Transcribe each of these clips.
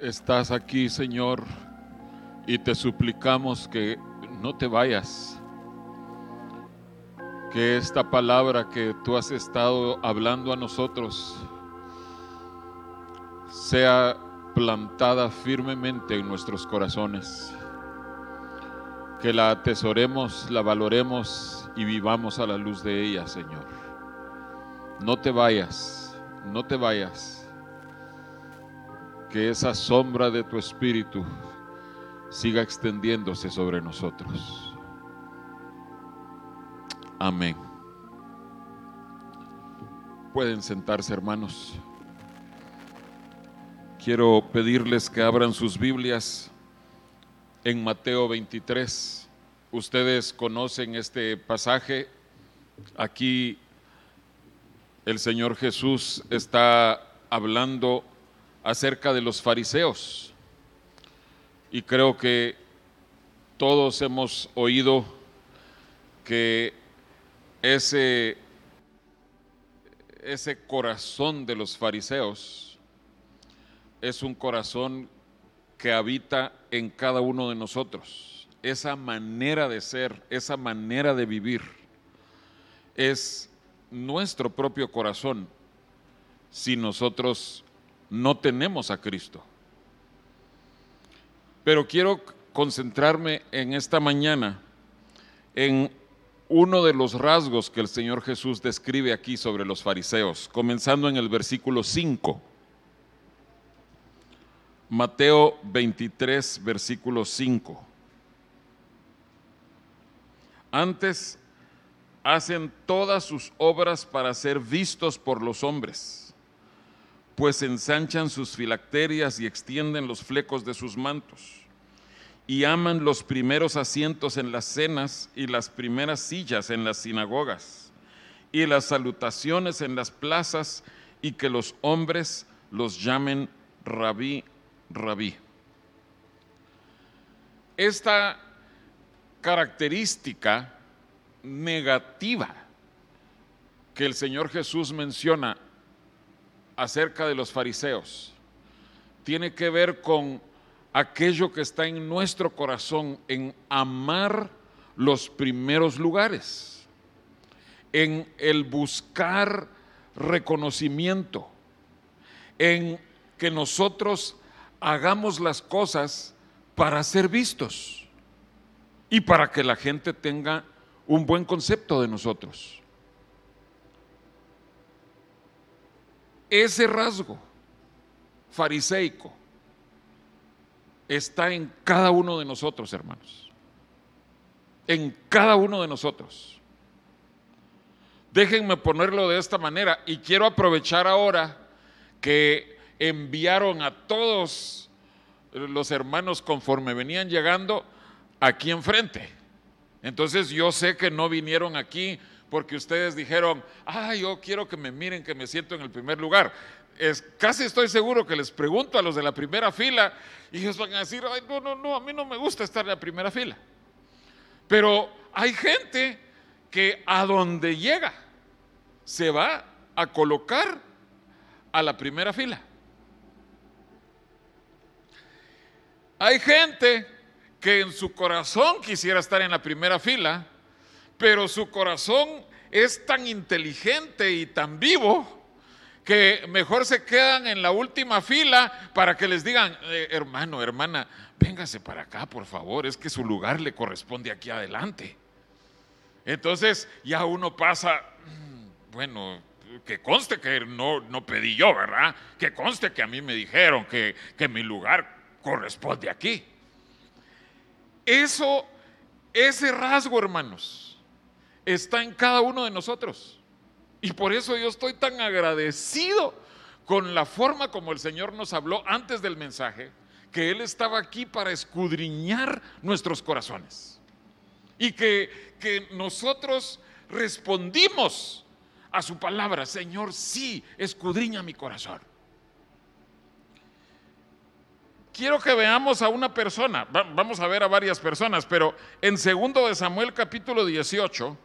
estás aquí, Señor, y te suplicamos que no te vayas. Que esta palabra que tú has estado hablando a nosotros sea plantada firmemente en nuestros corazones. Que la atesoremos, la valoremos y vivamos a la luz de ella, Señor. No te vayas, no te vayas que esa sombra de tu espíritu siga extendiéndose sobre nosotros. Amén. Pueden sentarse, hermanos. Quiero pedirles que abran sus Biblias en Mateo 23. Ustedes conocen este pasaje. Aquí el Señor Jesús está hablando acerca de los fariseos. Y creo que todos hemos oído que ese, ese corazón de los fariseos es un corazón que habita en cada uno de nosotros. Esa manera de ser, esa manera de vivir, es nuestro propio corazón si nosotros no tenemos a Cristo. Pero quiero concentrarme en esta mañana en uno de los rasgos que el Señor Jesús describe aquí sobre los fariseos, comenzando en el versículo 5. Mateo 23, versículo 5. Antes hacen todas sus obras para ser vistos por los hombres pues ensanchan sus filacterias y extienden los flecos de sus mantos, y aman los primeros asientos en las cenas y las primeras sillas en las sinagogas, y las salutaciones en las plazas, y que los hombres los llamen rabí, rabí. Esta característica negativa que el Señor Jesús menciona acerca de los fariseos tiene que ver con aquello que está en nuestro corazón, en amar los primeros lugares, en el buscar reconocimiento, en que nosotros hagamos las cosas para ser vistos y para que la gente tenga un buen concepto de nosotros. Ese rasgo fariseico está en cada uno de nosotros, hermanos. En cada uno de nosotros. Déjenme ponerlo de esta manera y quiero aprovechar ahora que enviaron a todos los hermanos conforme venían llegando aquí enfrente. Entonces yo sé que no vinieron aquí porque ustedes dijeron, ah, yo quiero que me miren, que me siento en el primer lugar. Es, casi estoy seguro que les pregunto a los de la primera fila y ellos van a decir, ay, no, no, no, a mí no me gusta estar en la primera fila. Pero hay gente que a donde llega se va a colocar a la primera fila. Hay gente que en su corazón quisiera estar en la primera fila, pero su corazón es tan inteligente y tan vivo que mejor se quedan en la última fila para que les digan, eh, hermano, hermana, véngase para acá, por favor, es que su lugar le corresponde aquí adelante. Entonces ya uno pasa, mm, bueno, que conste que no, no pedí yo, ¿verdad? Que conste que a mí me dijeron que, que mi lugar corresponde aquí. Eso, ese rasgo, hermanos, está en cada uno de nosotros. Y por eso yo estoy tan agradecido con la forma como el Señor nos habló antes del mensaje, que Él estaba aquí para escudriñar nuestros corazones. Y que, que nosotros respondimos a su palabra, Señor, sí, escudriña mi corazón. Quiero que veamos a una persona, vamos a ver a varias personas, pero en segundo de Samuel capítulo 18,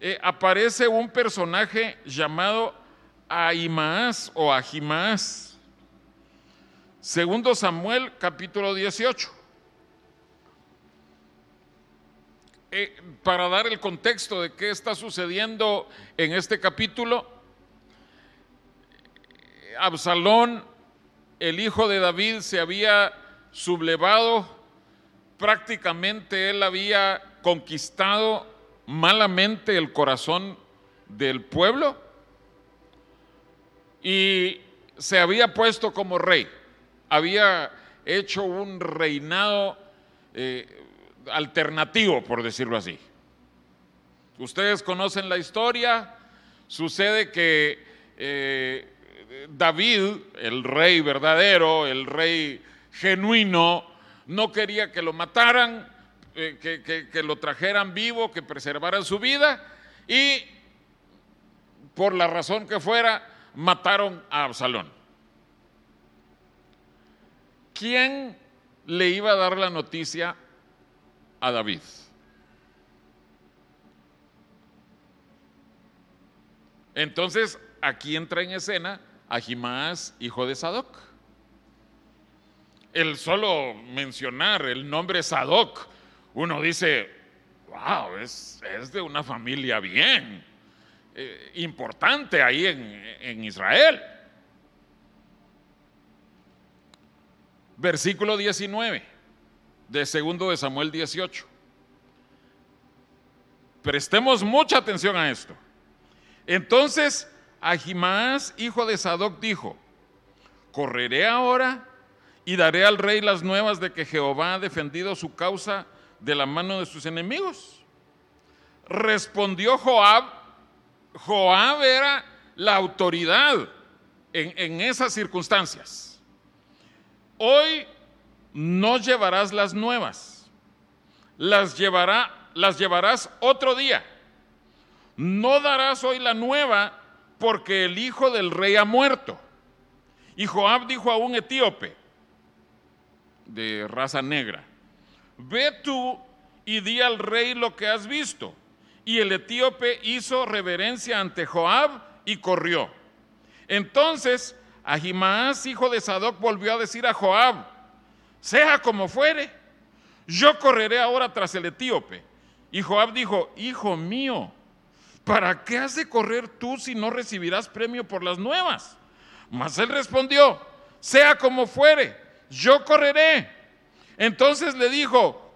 eh, aparece un personaje llamado Ahimaas o Ahimaas. Segundo Samuel capítulo 18. Eh, para dar el contexto de qué está sucediendo en este capítulo, Absalón, el hijo de David, se había sublevado, prácticamente él había conquistado malamente el corazón del pueblo y se había puesto como rey, había hecho un reinado eh, alternativo, por decirlo así. Ustedes conocen la historia, sucede que eh, David, el rey verdadero, el rey genuino, no quería que lo mataran, eh, que, lo trajeran vivo, que preservaran su vida y por la razón que fuera, mataron a Absalón. ¿Quién le iba a dar la noticia a David? Entonces, aquí entra en escena Ahimaas, hijo de Sadoc. El solo mencionar el nombre Sadoc, uno dice, wow, es, de una familia bien, eh, importante ahí en, en Israel. Versículo 19 de segundo de Samuel 18. Prestemos mucha atención a esto. Entonces Ahimaas, hijo de Sadoc, dijo, correré ahora y daré al rey las nuevas de que Jehová ha defendido su causa de la mano de sus enemigos. Respondió Joab, Joab era la autoridad en, esas circunstancias. Hoy no llevarás las nuevas, las, llevará, las llevarás otro día. No darás hoy la nueva porque el hijo del rey ha muerto. Y Joab dijo a un etíope de raza negra, ve tú y di al rey lo que has visto. Y el etíope hizo reverencia ante Joab y corrió. Entonces Ahimaas, hijo de Sadoc, volvió a decir a Joab, sea como fuere, yo correré ahora tras el etíope. Y Joab dijo, hijo mío, ¿para qué has de correr tú si no recibirás premio por las nuevas? Mas él respondió, sea como fuere, yo correré. Entonces le dijo,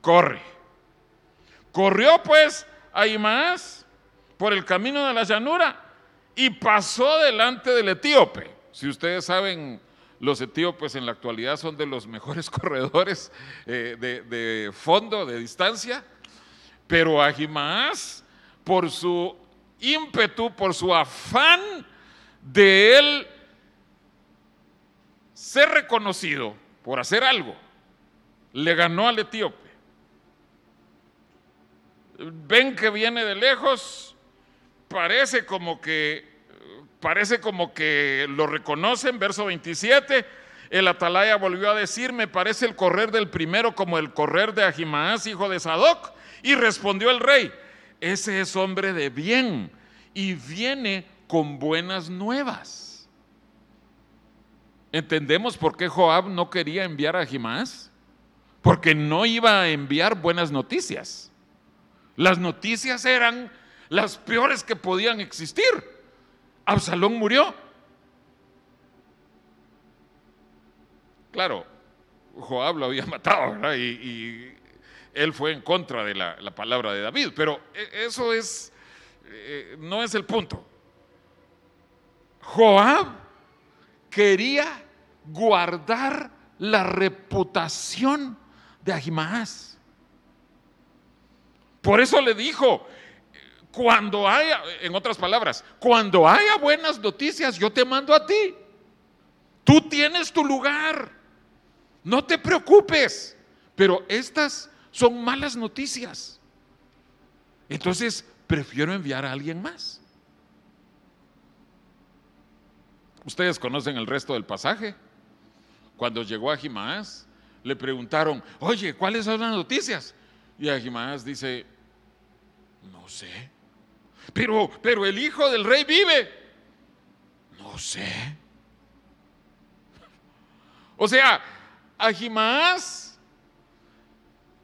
corre. Corrió pues a Imaás por el camino de la llanura y pasó delante del etíope. Si ustedes saben, los etíopes en la actualidad son de los mejores corredores eh, de, fondo, de distancia, pero Ahimaas por su ímpetu, por su afán de él ser reconocido por hacer algo, le ganó al etíope. Ven que viene de lejos, parece como que parece como que lo reconocen, verso 27. El atalaya volvió a decir, me parece el correr del primero como el correr de Ahimaas, hijo de Sadoc. Y respondió el rey, ese es hombre de bien y viene con buenas nuevas. ¿Entendemos por qué Joab no quería enviar a Ahimaas? Porque no iba a enviar buenas noticias. Las noticias eran las peores que podían existir. Absalón murió. Claro, Joab lo había matado, ¿verdad? Y, él fue en contra de la, palabra de David, pero e, eso es, eh, no es el punto. Joab quería guardar la reputación de Ahimaas. Por eso le dijo, cuando haya, en otras palabras, cuando haya buenas noticias, yo te mando a ti. Tú tienes tu lugar. No te preocupes. Pero estas son malas noticias. Entonces, prefiero enviar a alguien más. Ustedes conocen el resto del pasaje. Cuando llegó a Jimaás, le preguntaron, oye, ¿cuáles son las noticias? Y Ahimaas dice, no sé. Pero, pero el hijo del rey vive. No sé. O sea, Ahimaaz,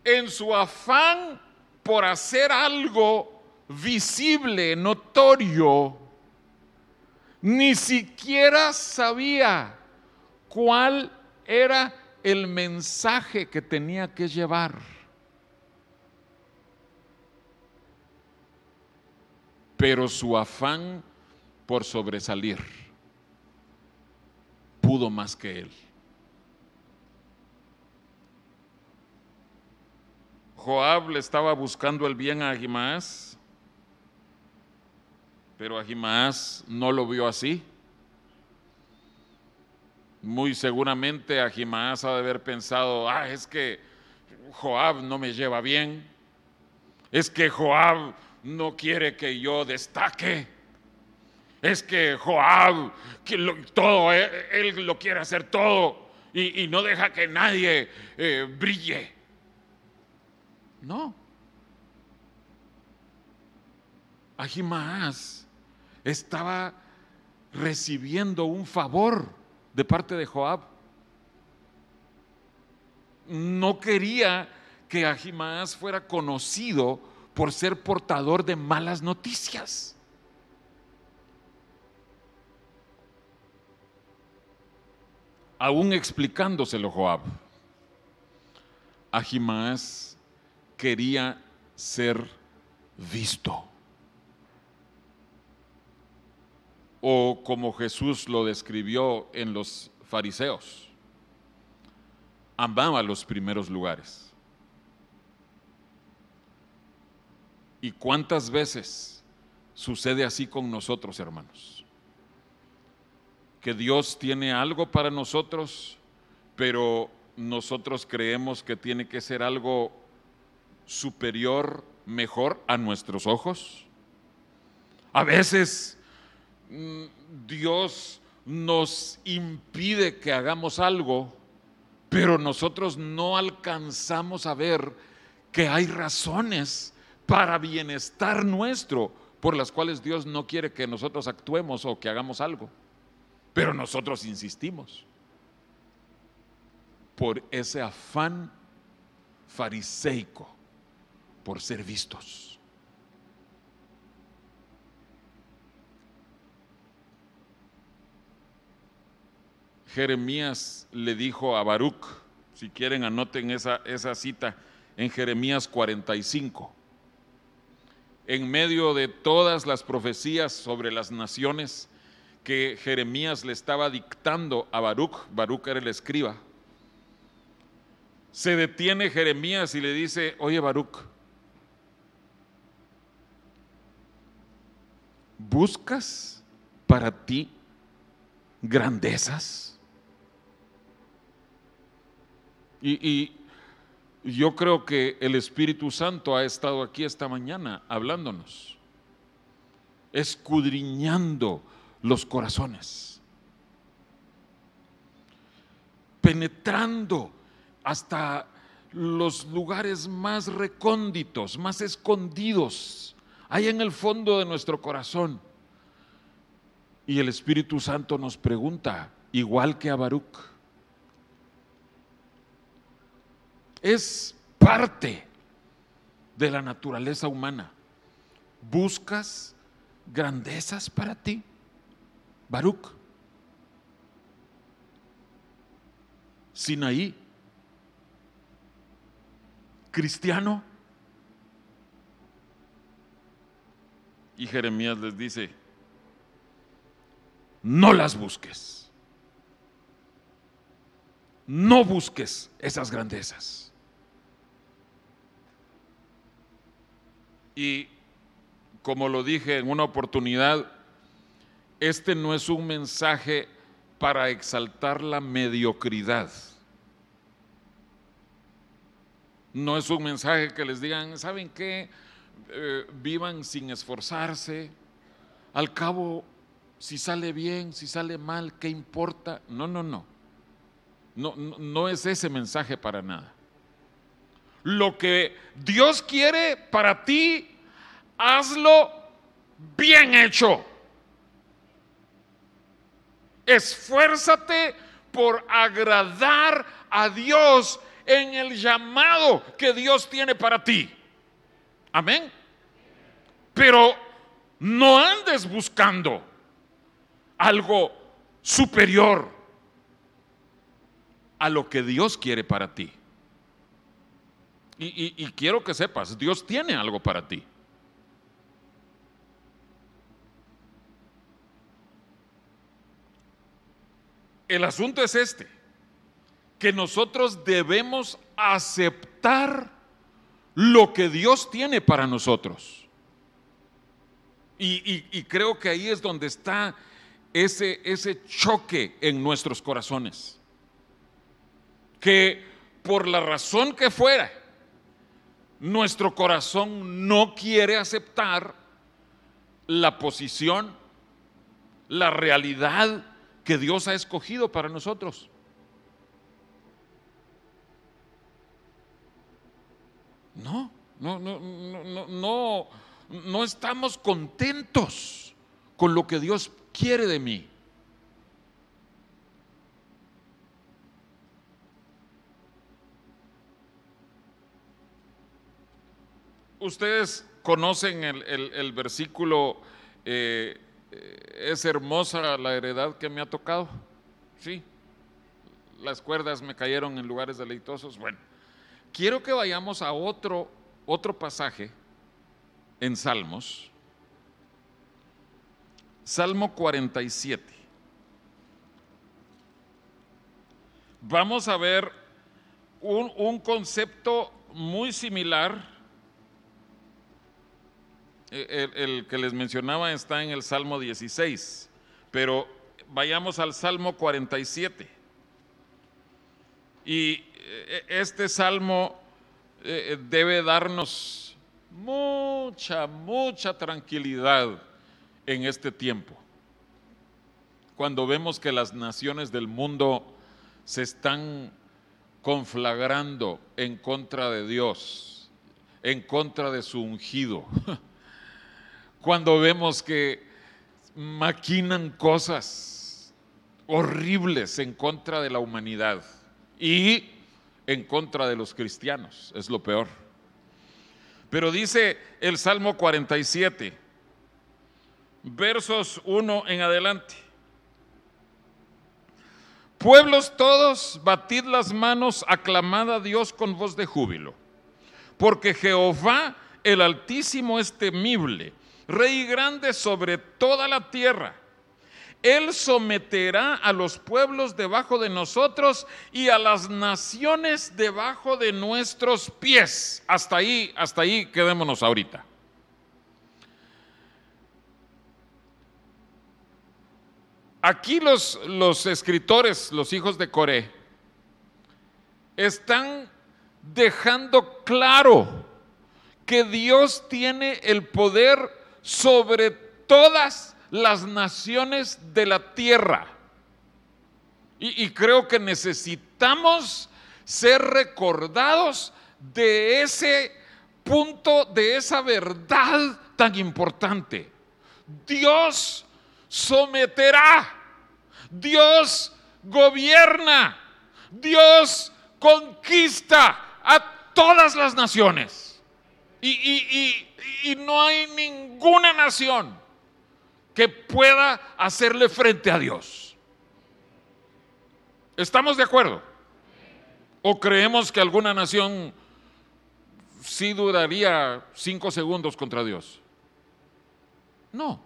en su afán por hacer algo visible, notorio, ni siquiera sabía cuál era el mensaje que tenía que llevar. Pero su afán por sobresalir pudo más que él. Joab le estaba buscando el bien a Ahimaaz, pero Ahimaaz no lo vio así. Muy seguramente Ahimaaz ha de haber pensado, ah, es que Joab no me lleva bien, es que Joab no quiere que yo destaque, es que Joab, que todo, eh, él, lo quiere hacer todo y, no deja que nadie eh, brille. No. Ahimaaz estaba recibiendo un favor de parte de Joab. No quería que Ahimaaz fuera conocido por ser portador de malas noticias. Aún explicándoselo Joab, Ahimaaz quería ser visto. O como Jesús lo describió en los fariseos, amaba los primeros lugares. ¿Y cuántas veces sucede así con nosotros, hermanos? Que Dios tiene algo para nosotros, pero nosotros creemos que tiene que ser algo superior, mejor a nuestros ojos. A veces Dios nos impide que hagamos algo, pero nosotros no alcanzamos a ver que hay razones para bienestar nuestro por las cuales Dios no quiere que nosotros actuemos o que hagamos algo. Pero nosotros insistimos por ese afán fariseico, por ser vistos. Jeremías le dijo a Baruch, si quieren anoten esa, esa cita, en Jeremías 45. En medio de todas las profecías sobre las naciones que Jeremías le estaba dictando a Baruch, Baruch era el escriba, se detiene Jeremías y le dice, oye Baruch, ¿buscas para ti grandezas? Y, yo creo que el Espíritu Santo ha estado aquí esta mañana hablándonos, escudriñando los corazones, penetrando hasta los lugares más recónditos, más escondidos, ahí en el fondo de nuestro corazón. Y el Espíritu Santo nos pregunta, igual que a Baruch, es parte de la naturaleza humana. ¿Buscas grandezas para ti? Baruch. Sinaí. Cristiano. Y Jeremías les dice, no las busques. No busques esas grandezas. Y como lo dije en una oportunidad, este no es un mensaje para exaltar la mediocridad. No es un mensaje que les digan, ¿saben qué? Eh, vivan sin esforzarse. Al cabo, si sale bien, si sale mal, ¿qué importa? No, no, no. No, no, no es ese mensaje para nada. Lo que Dios quiere para ti, hazlo bien hecho. Esfuérzate por agradar a Dios en el llamado que Dios tiene para ti. Amén. Pero no andes buscando algo superior a lo que Dios quiere para ti. Y, y quiero que sepas, Dios tiene algo para ti. El asunto es este, que nosotros debemos aceptar lo que Dios tiene para nosotros. Y, creo que ahí es donde está ese, ese choque en nuestros corazones. Que por la razón que fuera, nuestro corazón no quiere aceptar la posición, la realidad que Dios ha escogido para nosotros. No, no, no, no, no, no estamos contentos con lo que Dios quiere de mí. Ustedes conocen el, versículo eh, eh, es hermosa la heredad que me ha tocado. Sí, las cuerdas me cayeron en lugares deleitosos. Bueno, quiero que vayamos a otro, otro pasaje en Salmos. Salmo 47. Vamos a ver un, un concepto muy similar eh, el, que les mencionaba está en el Salmo 16, pero vayamos al Salmo 47. Y eh, este Salmo eh, debe darnos mucha, mucha tranquilidad en este tiempo. Cuando vemos que las naciones del mundo se están conflagrando en contra de Dios, en contra de su ungido. cuando vemos que maquinan cosas horribles en contra de la humanidad y en contra de los cristianos, es lo peor. Pero dice el Salmo 47, versos 1 en adelante. Pueblos todos, batid las manos, aclamad a Dios con voz de júbilo, porque Jehová el Altísimo es temible rey grande sobre toda la tierra. Él someterá a los pueblos debajo de nosotros y a las naciones debajo de nuestros pies. Hasta ahí, hasta ahí quedémonos ahorita. Aquí los, los escritores, los hijos de Coré, están dejando claro que Dios tiene el poder sobre todas las naciones de la tierra. Y, creo que necesitamos ser recordados de ese punto, de esa verdad tan importante. Dios someterá, Dios gobierna, Dios conquista a todas las naciones. Y, y no hay ninguna nación que pueda hacerle frente a Dios. ¿Estamos de acuerdo? ¿O creemos que alguna nación sí duraría cinco segundos contra Dios? No.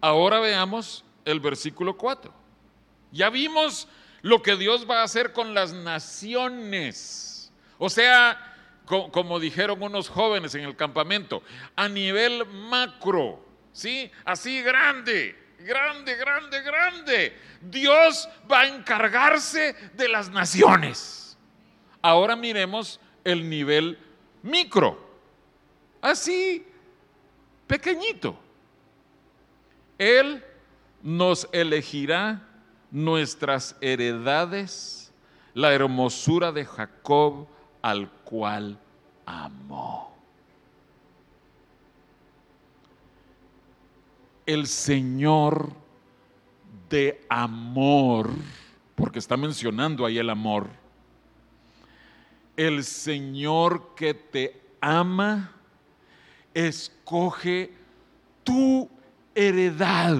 Ahora veamos el versículo 4. Ya vimos lo que Dios va a hacer con las naciones. O sea, como dijeron unos jóvenes en el campamento, a nivel macro, ¿sí? Así grande, grande, grande, grande. Dios va a encargarse de las naciones. Ahora miremos el nivel micro, así pequeñito. Él nos elegirá nuestras heredades, la hermosura de Jacob al cual amó. el Señor de amor, porque está mencionando ahí el amor, el Señor que te ama, escoge tu heredad.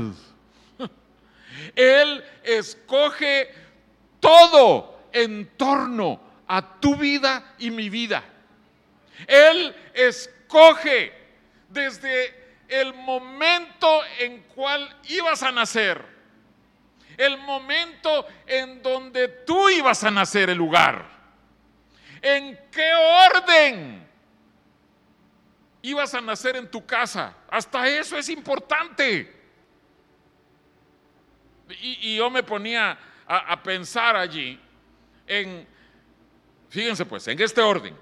Él escoge todo en torno a tu vida y mi vida. Él escoge desde el momento en cual ibas a nacer, el momento en donde tú ibas a nacer, el lugar, en qué orden ibas a nacer en tu casa. Hasta eso es importante. Y, yo me ponía a, a pensar allí en, fíjense pues, en este orden.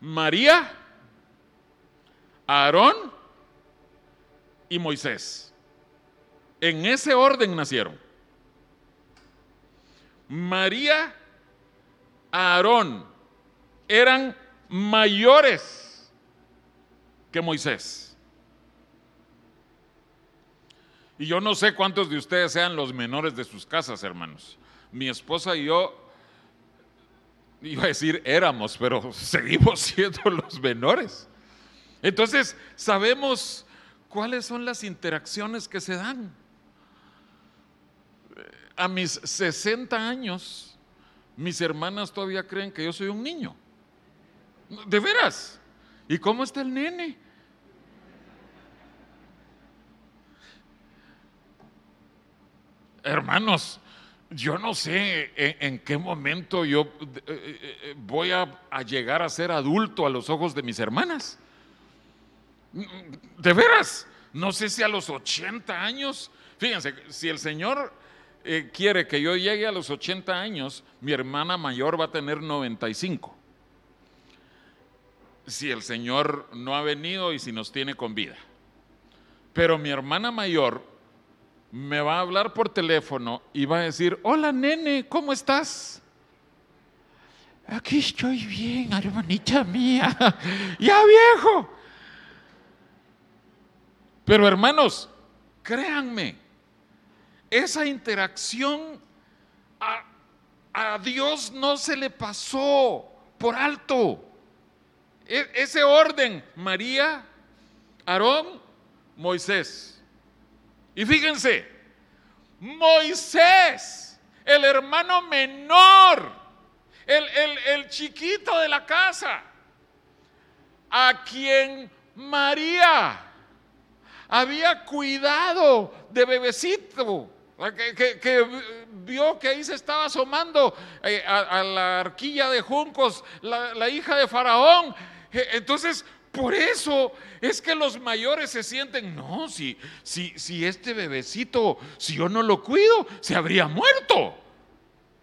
María, Aarón y Moisés. En ese orden nacieron. María, Aarón eran mayores que Moisés. Y yo no sé cuántos de ustedes sean los menores de sus casas, hermanos. Mi esposa y yo, iba a decir éramos, pero seguimos siendo los menores. Entonces, sabemos cuáles son las interacciones que se dan. A mis 60 años, mis hermanas todavía creen que yo soy un niño. De veras. ¿Y cómo está el nene? Hermanos, yo no sé en, qué momento yo eh, eh, eh, voy a, llegar a ser adulto a los ojos de mis hermanas. De veras, no sé si a los 80 años, fíjense, si el Señor quiere que yo llegue a los 80 años, mi hermana mayor va a tener 95. Si el Señor no ha venido y si nos tiene con vida. Pero mi hermana mayor me va a hablar por teléfono y va a decir, hola nene, ¿cómo estás? Aquí estoy bien, hermanita mía, ya viejo. Pero hermanos, créanme, esa interacción a, Dios no se le pasó por alto. E, ese orden, María, Aarón, Moisés. Y fíjense, Moisés, el hermano menor, el, chiquito de la casa, a quien María había cuidado de bebecito, que, vio que ahí se estaba asomando eh, a, la arquilla de juncos la, la hija de Faraón. Eh, entonces por eso es que los mayores se sienten, no, si, si, si este bebecito, si yo no lo cuido, se habría muerto.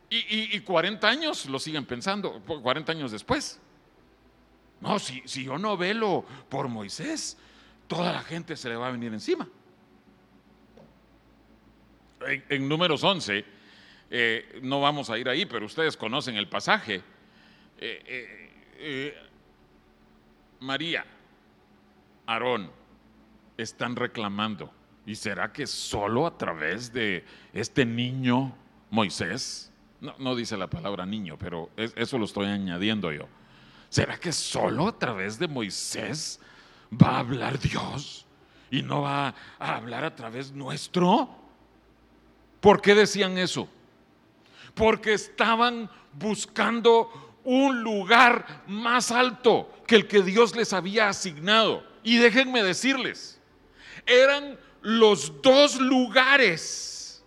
Y, 40 años lo siguen pensando, 40 años después. No, si, si yo no velo por Moisés, toda la gente se le va a venir encima. En, números 11, eh, no vamos a ir ahí, pero ustedes conocen el pasaje. Eh, eh, María, Aarón, están reclamando. ¿Y será que solo a través de este niño Moisés? No, dice la palabra niño, pero eso lo estoy añadiendo yo. ¿Será que solo a través de Moisés va a hablar Dios y no va a hablar a través nuestro? ¿Por qué decían eso? Porque estaban buscando un lugar más alto que el que Dios les había asignado. Y déjenme decirles, eran los dos lugares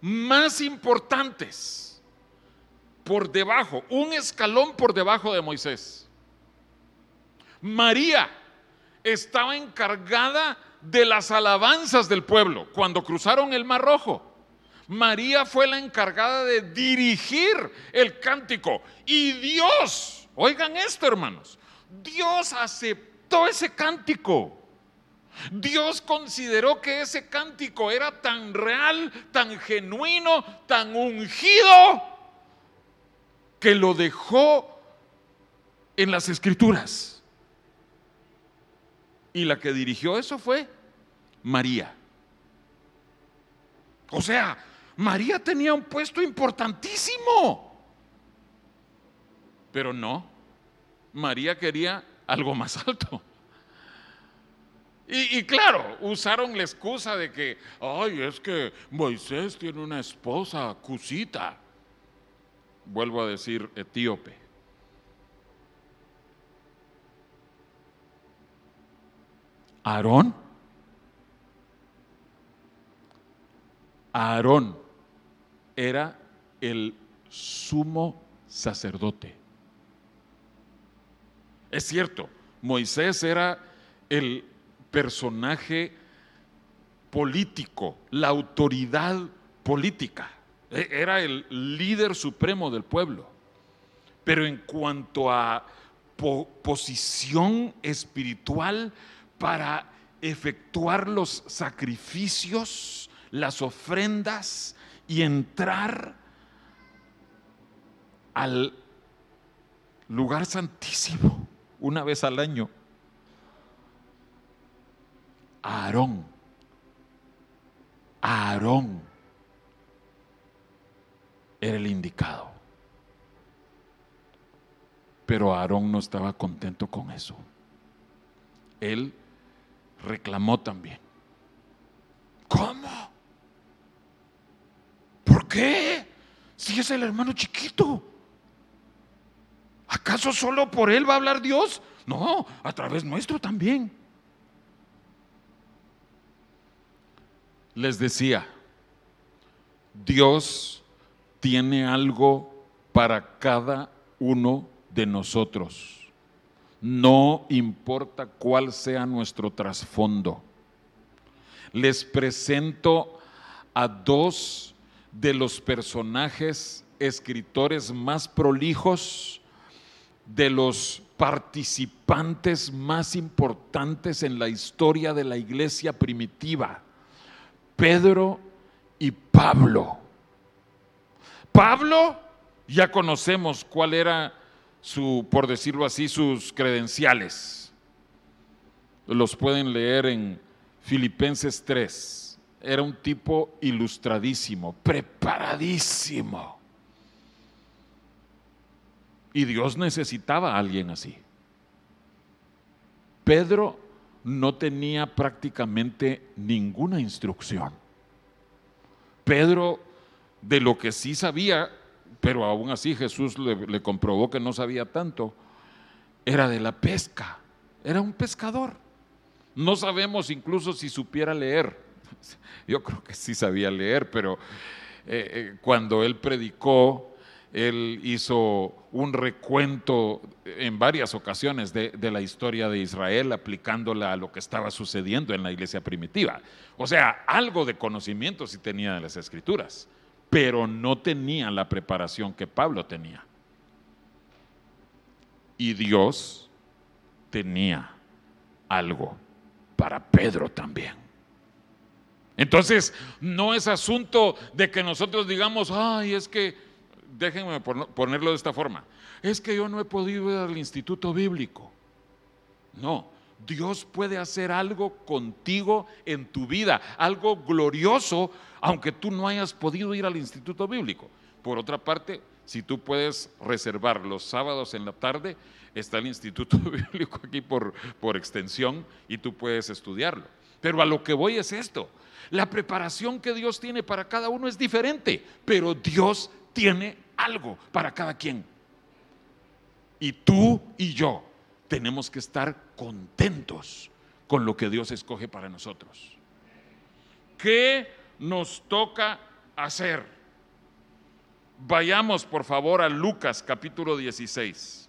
más importantes por debajo, un escalón por debajo de Moisés. María estaba encargada de las alabanzas del pueblo cuando cruzaron el Mar Rojo. María fue la encargada de dirigir el cántico. Y Dios, oigan esto hermanos, Dios aceptó ese cántico. Dios consideró que ese cántico era tan real, tan genuino, tan ungido, que lo dejó en las escrituras. Y la que dirigió eso fue María. O sea, María tenía un puesto importantísimo. Pero no, María quería algo más alto. Y, claro, usaron la excusa de que, ay, es que Moisés tiene una esposa, Cusita. Vuelvo a decir, etíope. Aarón. Aarón era el sumo sacerdote. Es cierto, Moisés era el personaje político, la autoridad política, e, era el líder supremo del pueblo. Pero en cuanto a posición espiritual para efectuar los sacrificios, las ofrendas y entrar al lugar santísimo una vez al año. Aarón, Aarón era el indicado. Pero Aarón no estaba contento con eso. Él reclamó también. ¿Cómo? ¿Por qué? Si es el hermano chiquito. ¿Acaso solo por él va a hablar Dios? No, a través nuestro también. Les decía, Dios tiene algo para cada uno de nosotros. No importa cuál sea nuestro trasfondo. Les presento a dos de los personajes escritores más prolijos, de los participantes más importantes en la historia de la iglesia primitiva, Pedro y Pablo. Pablo, ya conocemos cuál era su, por decirlo así, sus credenciales. Los pueden leer en Filipenses 3 era un tipo ilustradísimo, preparadísimo. Y Dios necesitaba a alguien así. Pedro no tenía prácticamente ninguna instrucción. Pedro, de lo que sí sabía, pero aún así Jesús le, le, comprobó que no sabía tanto, era de la pesca. Era un pescador. No sabemos incluso si supiera leer. Yo creo que sí sabía leer, pero eh, eh, cuando él predicó, él hizo un recuento en varias ocasiones de, de, la historia de Israel, aplicándola a lo que estaba sucediendo en la iglesia primitiva. O sea, algo de conocimiento sí tenía de las escrituras, pero no tenía la preparación que Pablo tenía. Y Dios tenía algo para Pedro también. Entonces, no es asunto de que nosotros digamos, ay, es que, déjenme ponerlo de esta forma, es que yo no he podido ir al instituto bíblico. No, Dios puede hacer algo contigo en tu vida, algo glorioso, aunque tú no hayas podido ir al instituto bíblico. Por otra parte, si tú puedes reservar los sábados en la tarde, está el instituto bíblico aquí por, por extensión y tú puedes estudiarlo. Pero a lo que voy es esto. La preparación que Dios tiene para cada uno es diferente, pero Dios tiene algo para cada quien. Y tú y yo tenemos que estar contentos con lo que Dios escoge para nosotros. ¿Qué nos toca hacer? Vayamos por favor a Lucas capítulo 16.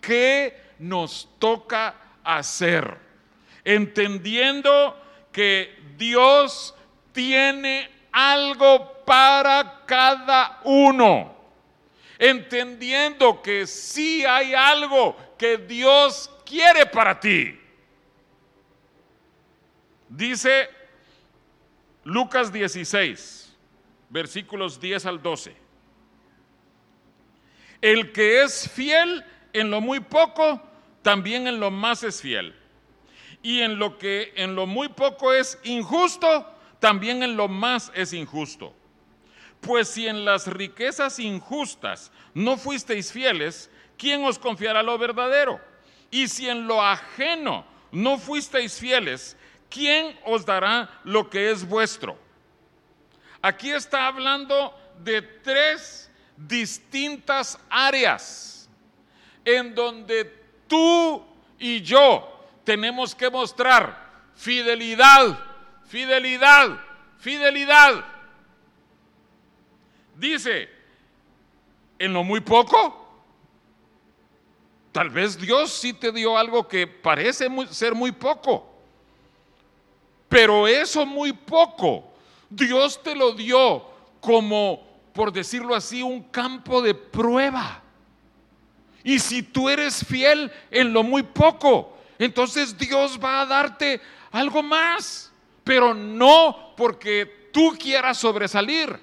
¿Qué nos toca hacer? Entendiendo que Dios tiene algo para cada uno, entendiendo que sí hay algo que Dios quiere para ti. Dice Lucas 16, versículos 10 al 12. El que es fiel en lo muy poco, también en lo más es fiel Y en lo que en lo muy poco es injusto, también en lo más es injusto. Pues si en las riquezas injustas no fuisteis fieles, ¿quién os confiará lo verdadero? Y si en lo ajeno no fuisteis fieles, ¿quién os dará lo que es vuestro? Aquí está hablando de tres distintas áreas en donde tú y yo tenemos que mostrar fidelidad, fidelidad, fidelidad. Dice, en lo muy poco, tal vez Dios sí te dio algo que parece ser muy poco, pero eso muy poco, Dios te lo dio como, por decirlo así, un campo de prueba. Y si tú eres fiel en lo muy poco, entonces Dios va a darte algo más, pero no porque tú quieras sobresalir.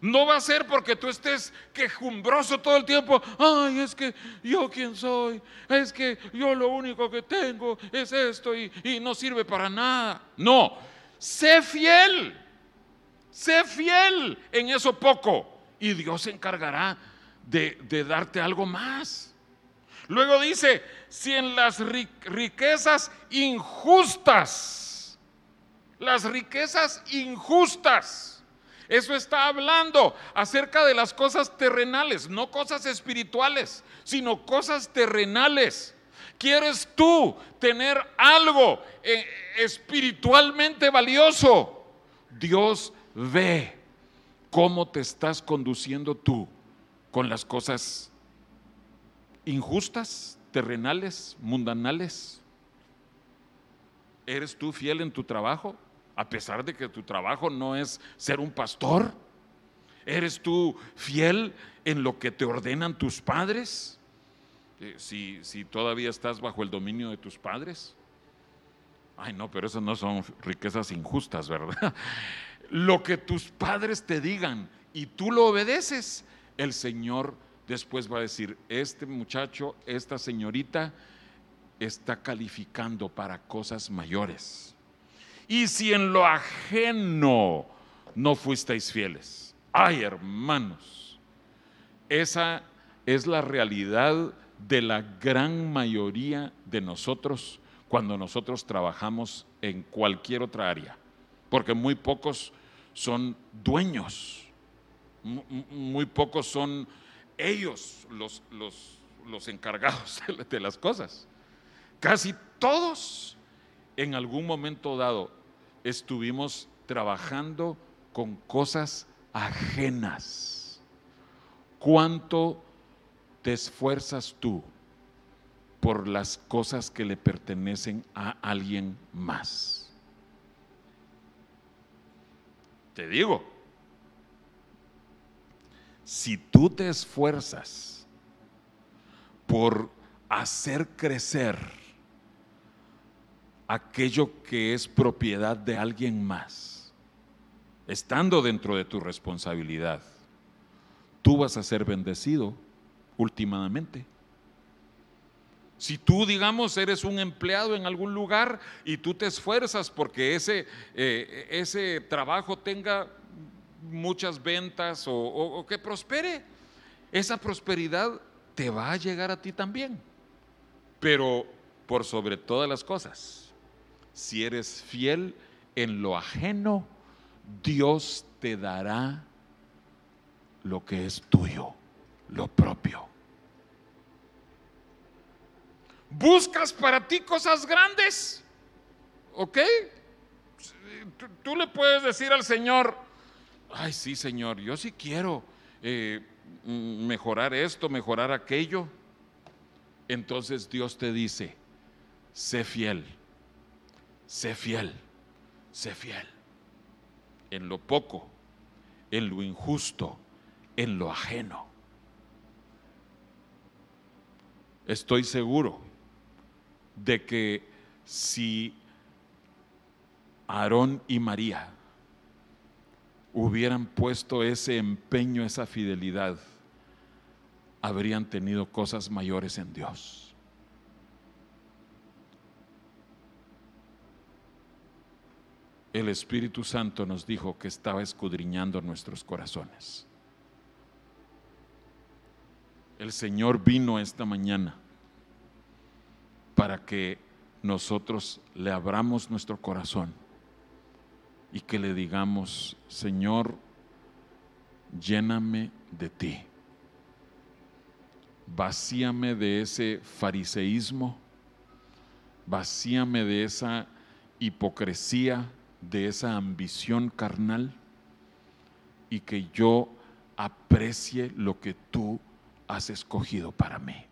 No va a ser porque tú estés quejumbroso todo el tiempo. Ay, es que yo quién soy. Es que yo lo único que tengo es esto y, no sirve para nada. No, sé fiel. Sé fiel en eso poco y Dios se encargará de darte algo más. Luego dice, si en las riquezas injustas, las riquezas injustas, eso está hablando acerca de las cosas terrenales, no cosas espirituales, sino cosas terrenales. ¿Quieres tú tener algo eh, espiritualmente valioso? Dios ve cómo te estás conduciendo tú con las cosas injustas, terrenales, mundanales. ¿Eres tú fiel en tu trabajo? A pesar de que tu trabajo no es ser un pastor. ¿Eres tú fiel en lo que te ordenan tus padres? Eh, si, si todavía estás bajo el dominio de tus padres. Ay, no, pero esas no son riquezas injustas, ¿verdad? Lo que tus padres te digan y tú lo obedeces, el Señor después va a decir, este muchacho, esta señorita está calificando para cosas mayores. Y si en lo ajeno no fuisteis fieles, ay hermanos, esa es la realidad de la gran mayoría de nosotros cuando nosotros trabajamos en cualquier otra área, porque muy pocos son dueños, muy pocos son ellos los, los, encargados de las cosas. Casi todos en algún momento dado estuvimos trabajando con cosas ajenas. ¿Cuánto te esfuerzas tú por las cosas que le pertenecen a alguien más? Te digo, si tú te esfuerzas por hacer crecer aquello que es propiedad de alguien más, estando dentro de tu responsabilidad, tú vas a ser bendecido últimamente. Si tú, digamos, eres un empleado en algún lugar y tú te esfuerzas porque ese, eh, ese trabajo tenga muchas ventas o, que prospere, esa prosperidad te va a llegar a ti también. Pero por sobre todas las cosas, si eres fiel en lo ajeno, Dios te dará lo que es tuyo, lo propio. Buscas para ti cosas grandes, ¿ok? Tú, le puedes decir al Señor, ay sí Señor, yo sí quiero eh, mejorar esto, mejorar aquello. Entonces Dios te dice, sé fiel, sé fiel, sé fiel. En lo poco, en lo injusto, en lo ajeno. Estoy seguro de que si Aarón y María hubieran puesto ese empeño, esa fidelidad, habrían tenido cosas mayores en Dios. el Espíritu Santo nos dijo que estaba escudriñando nuestros corazones. El Señor vino esta mañana para que nosotros le abramos nuestro corazón y que le digamos, Señor, lléname de ti. Vacíame de ese fariseísmo, vacíame de esa hipocresía, de esa ambición carnal y que yo aprecie lo que tú has escogido para mí.